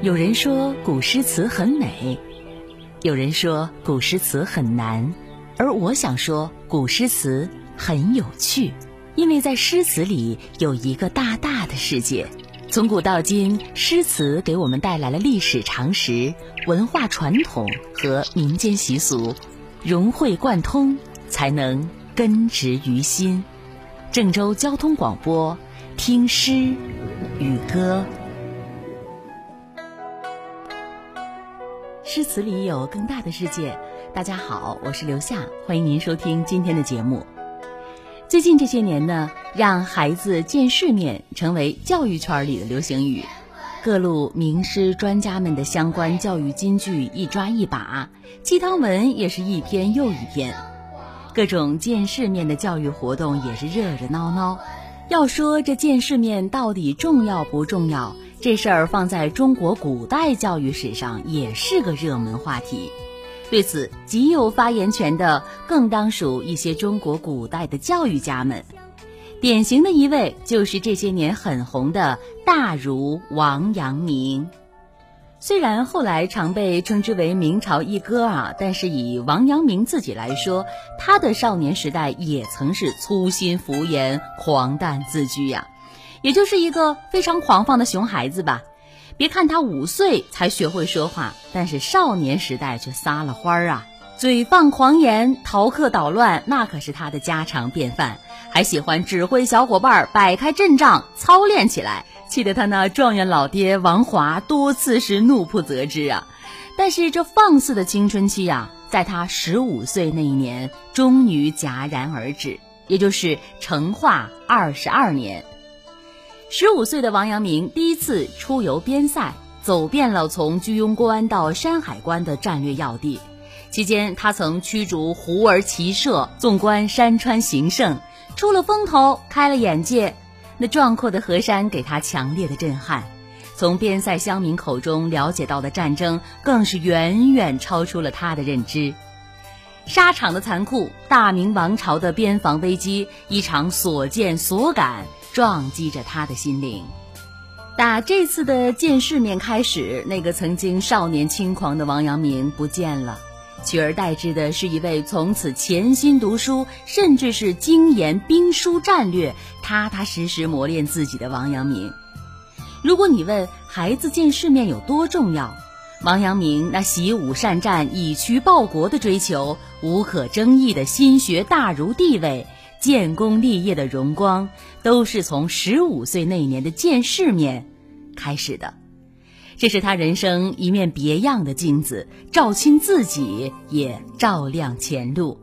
有人说古诗词很美，有人说古诗词很难，而我想说古诗词很有趣，因为在诗词里有一个大大的世界。从古到今，诗词给我们带来了历史常识、文化传统和民间习俗，融会贯通，才能根植于心。郑州交通广播，听诗与歌。诗词里有更大的世界。大家好，我是刘夏，欢迎您收听今天的节目。最近这些年呢，让孩子见世面成为教育圈里的流行语，各路名师专家们的相关教育金句一抓一把，鸡汤文也是一篇又一篇，各种见世面的教育活动也是热热闹闹。要说这见世面到底重要不重要？这事儿放在中国古代教育史上也是个热门话题，对此极有发言权的，更当属一些中国古代的教育家们。典型的一位就是这些年很红的大儒王阳明。虽然后来常被称之为明朝一哥啊，但是以王阳明自己来说，他的少年时代也曾是粗心敷衍、狂诞自居呀。也就是一个非常狂放的熊孩子吧，别看他五岁才学会说话，但是少年时代却撒了欢儿啊，嘴放狂言、逃课捣乱，那可是他的家常便饭。还喜欢指挥小伙伴摆开阵仗，操练起来，气得他那状元老爹王华多次是怒不责之啊。但是这放肆的青春期啊，在他十五岁那一年，终于戛然而止，也就是成化二十二年。十五岁的王阳明第一次出游边塞，走遍了从居庸关到山海关的战略要地。期间，他曾驱逐胡儿骑射，纵观山川形胜，出了风头，开了眼界。那壮阔的河山给他强烈的震撼，从边塞乡民口中了解到的战争，更是远远超出了他的认知。沙场的残酷，大明王朝的边防危机，一场所见所感。撞击着他的心灵。打这次的见世面开始，那个曾经少年轻狂的王阳明不见了，取而代之的是一位从此潜心读书，甚至是精研兵书战略、踏踏实实磨练自己的王阳明。如果你问孩子见世面有多重要，王阳明那习武善战、以渠报国的追求，无可争议的心学大儒地位。建功立业的荣光，都是从十五岁那年的见世面开始的。这是他人生一面别样的镜子，照清自己，也照亮前路。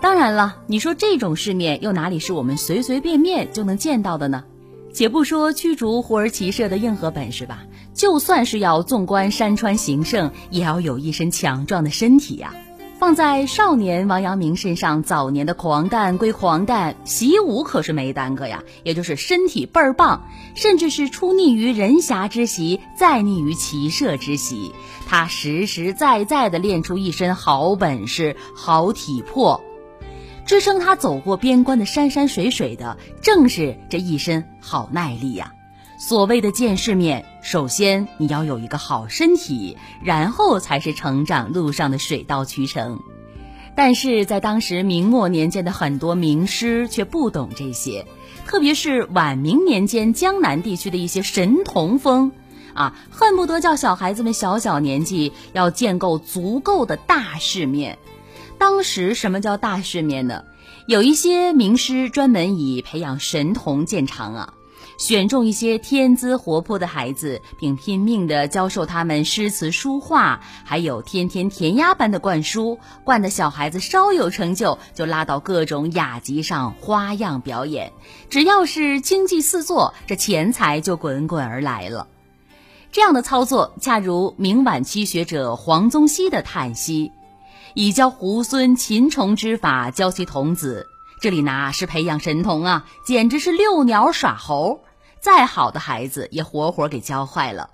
当然了，你说这种世面又哪里是我们随随便便就能见到的呢？且不说驱逐胡儿骑射的硬核本事吧，就算是要纵观山川形胜，也要有一身强壮的身体呀。放在少年王阳明身上，早年的狂诞归狂诞，习武可是没耽搁呀，也就是身体倍儿棒，甚至是出逆于人侠之习，再逆于骑射之习，他实实在在的练出一身好本事、好体魄，支撑他走过边关的山山水水的，正是这一身好耐力呀。所谓的见世面，首先你要有一个好身体，然后才是成长路上的水到渠成。但是在当时明末年间的很多名师却不懂这些，特别是晚明年间江南地区的一些神童风，啊，恨不得叫小孩子们小小年纪要见够足够的大世面。当时什么叫大世面呢？有一些名师专门以培养神童见长啊。选中一些天资活泼的孩子，并拼命地教授他们诗词书画，还有天天填鸭般的灌输，惯得小孩子稍有成就就拉到各种雅集上花样表演。只要是经济四座，这钱财就滚滚而来了。这样的操作，恰如明晚期学者黄宗羲的叹息：“以教猢狲擒虫之法，教其童子。这里哪是培养神童啊，简直是遛鸟耍猴。”再好的孩子也活活给教坏了。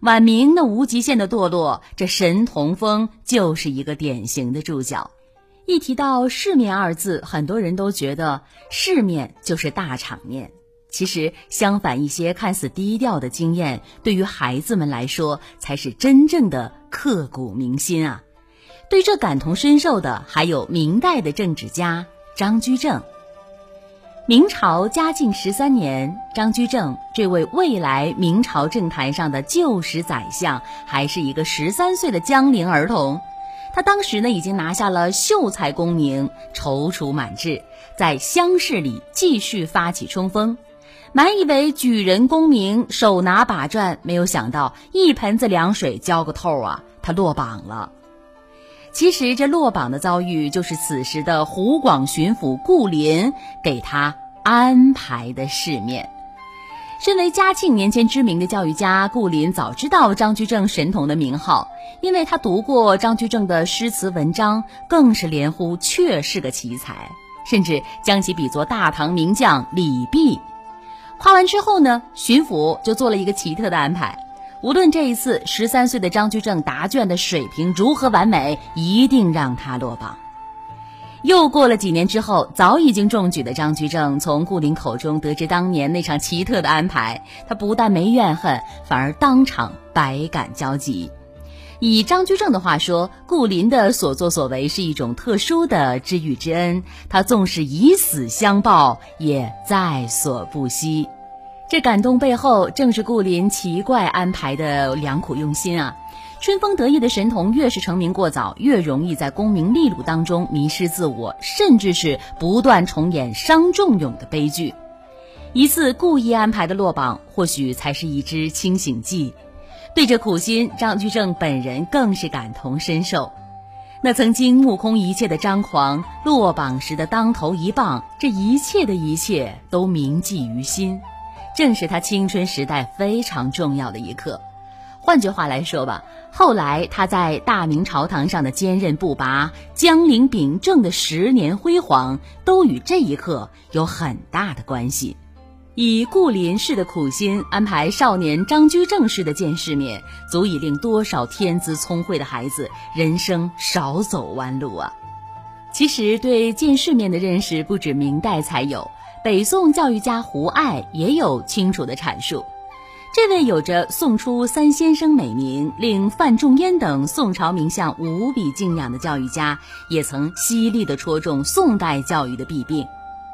晚明那无极限的堕落，这神童风就是一个典型的注脚。一提到世面二字，很多人都觉得世面就是大场面。其实，相反，一些看似低调的经验，对于孩子们来说，才是真正的刻骨铭心啊！对这感同身受的，还有明代的政治家张居正。明朝嘉靖十三年，张居正这位未来明朝政坛上的旧时宰相，还是一个十三岁的江陵儿童。他当时呢，已经拿下了秀才功名，踌躇满志，在乡试里继续发起冲锋。满以为举人功名，手拿把攥，没有想到一盆子凉水浇个透啊！他落榜了。其实这落榜的遭遇，就是此时的湖广巡抚顾林给他安排的世面。身为嘉庆年间知名的教育家，顾林早知道张居正神童的名号，因为他读过张居正的诗词文章，更是连呼确是个奇才，甚至将其比作大唐名将李泌。夸完之后呢，巡抚就做了一个奇特的安排，无论这一次十三岁的张居正答卷的水平如何完美，一定让他落榜。又过了几年之后，早已经中举的张居正从顾林口中得知当年那场奇特的安排，他不但没怨恨，反而当场百感交集。以张居正的话说，顾林的所作所为是一种特殊的知遇之恩，他纵使以死相报，也在所不惜。这感动背后，正是顾林奇怪安排的良苦用心啊！春风得意的神童，越是成名过早，越容易在功名利禄当中迷失自我，甚至是不断重演伤仲永的悲剧。一次故意安排的落榜，或许才是一支清醒剂。对这苦心，张居正本人更是感同身受。那曾经目空一切的张狂，落榜时的当头一棒，这一切的一切都铭记于心，正是他青春时代非常重要的一刻。换句话来说吧，后来他在大明朝堂上的坚韧不拔、江陵秉政的十年辉煌，都与这一刻有很大的关系。以顾林氏的苦心安排少年张居正式的见世面，足以令多少天资聪慧的孩子人生少走弯路啊！其实，对见世面的认识不止明代才有，北宋教育家胡爱也有清楚的阐述。这位有着“宋初三先生”美名，令范仲淹等宋朝名相无比敬仰的教育家，也曾犀利地戳中宋代教育的弊病。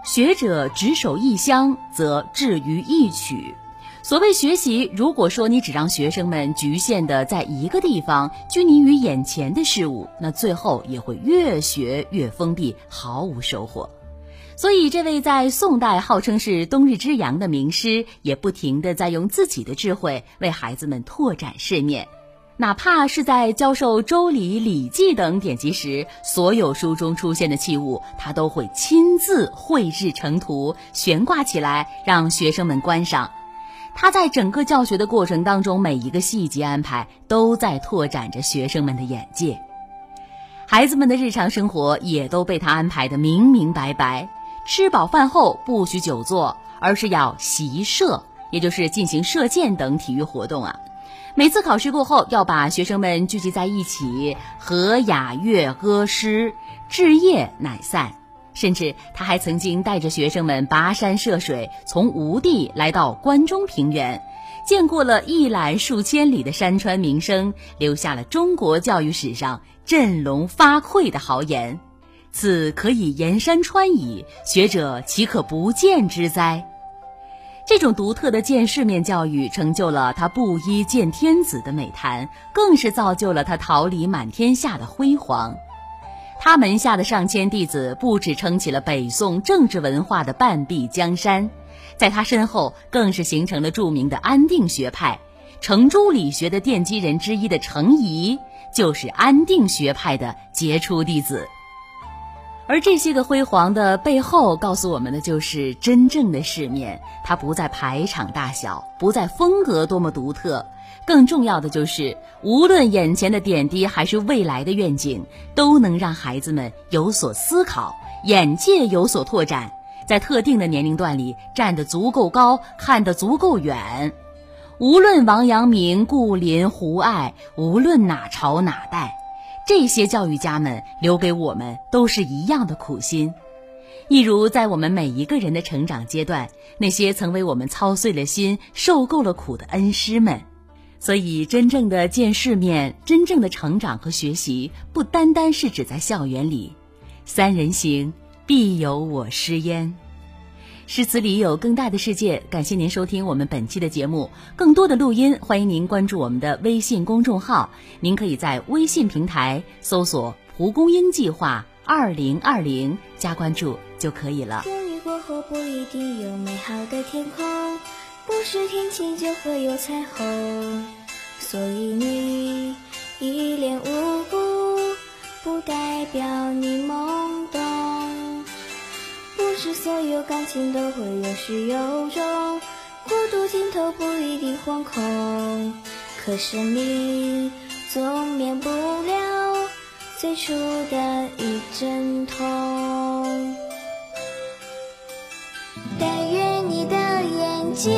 学者执守一乡，则志于一曲。所谓学习，如果说你只让学生们局限的在一个地方，拘泥于眼前的事物，那最后也会越学越封闭，毫无收获。所以，这位在宋代号称是冬日之阳的名师，也不停的在用自己的智慧为孩子们拓展世面。哪怕是在教授《周礼》《礼记》等典籍时，所有书中出现的器物，他都会亲自绘制成图，悬挂起来，让学生们观赏。他在整个教学的过程当中，每一个细节安排，都在拓展着学生们的眼界。孩子们的日常生活也都被他安排的明明白白。吃饱饭后不许久坐，而是要习射，也就是进行射箭等体育活动啊。每次考试过后，要把学生们聚集在一起，和雅乐歌诗，至夜乃散。甚至他还曾经带着学生们跋山涉水，从吴地来到关中平原，见过了一览数千里的山川名胜，留下了中国教育史上振聋发聩的豪言：“此可以沿山川矣，学者岂可不见之哉？”这种独特的见世面教育，成就了他布衣见天子的美谈，更是造就了他桃李满天下的辉煌。他门下的上千弟子，不止撑起了北宋政治文化的半壁江山，在他身后，更是形成了著名的安定学派。程朱理学的奠基人之一的程颐，就是安定学派的杰出弟子。而这些个辉煌的背后，告诉我们的就是真正的世面。它不在排场大小，不在风格多么独特，更重要的就是，无论眼前的点滴还是未来的愿景，都能让孩子们有所思考，眼界有所拓展，在特定的年龄段里站得足够高，看得足够远。无论王阳明、顾林、胡爱，无论哪朝哪代。这些教育家们留给我们都是一样的苦心，一如在我们每一个人的成长阶段，那些曾为我们操碎了心、受够了苦的恩师们。所以，真正的见世面，真正的成长和学习，不单单是指在校园里。三人行，必有我师焉。诗词里有更大的世界。感谢您收听我们本期的节目，更多的录音，欢迎您关注我们的微信公众号。您可以在微信平台搜索“蒲公英计划二零二零”加关注就可以了。风雨过后不一定有美好的天空，不是天晴就会有彩虹。所以你一脸无辜，不代表你懵。是所有感情都会有始有终，孤独尽头不一定惶恐。可是你总免不了最初的一阵痛。但愿你的眼睛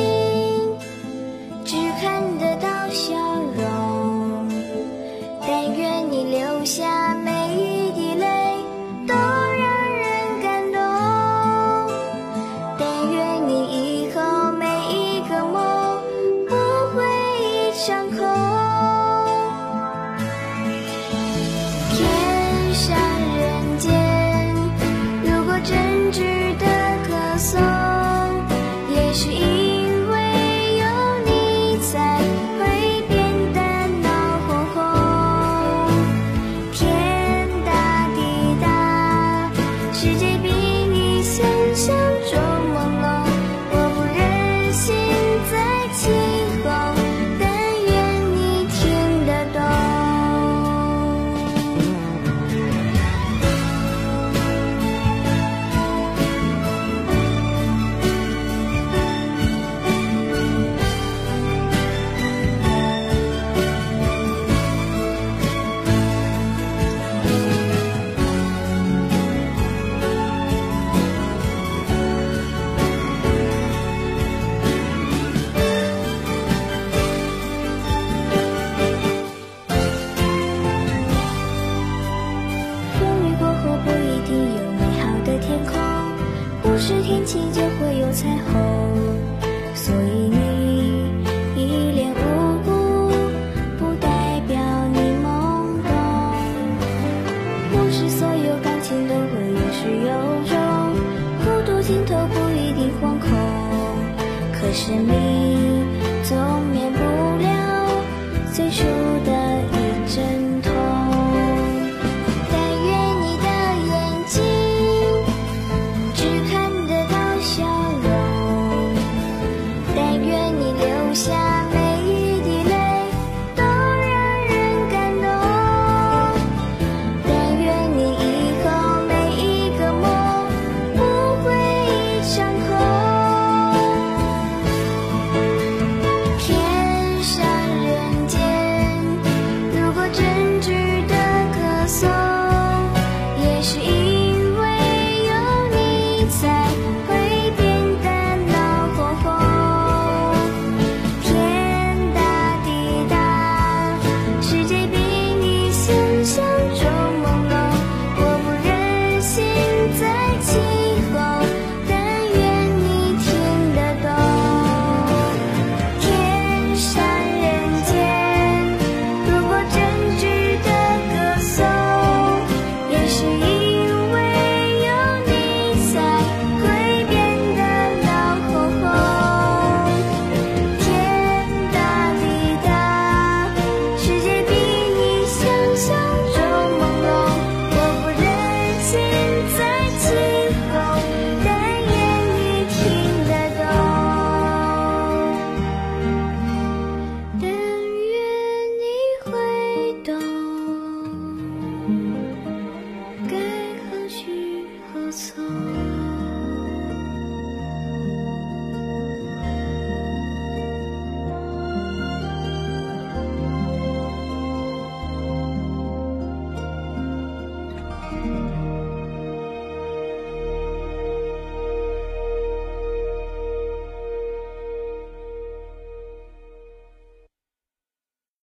是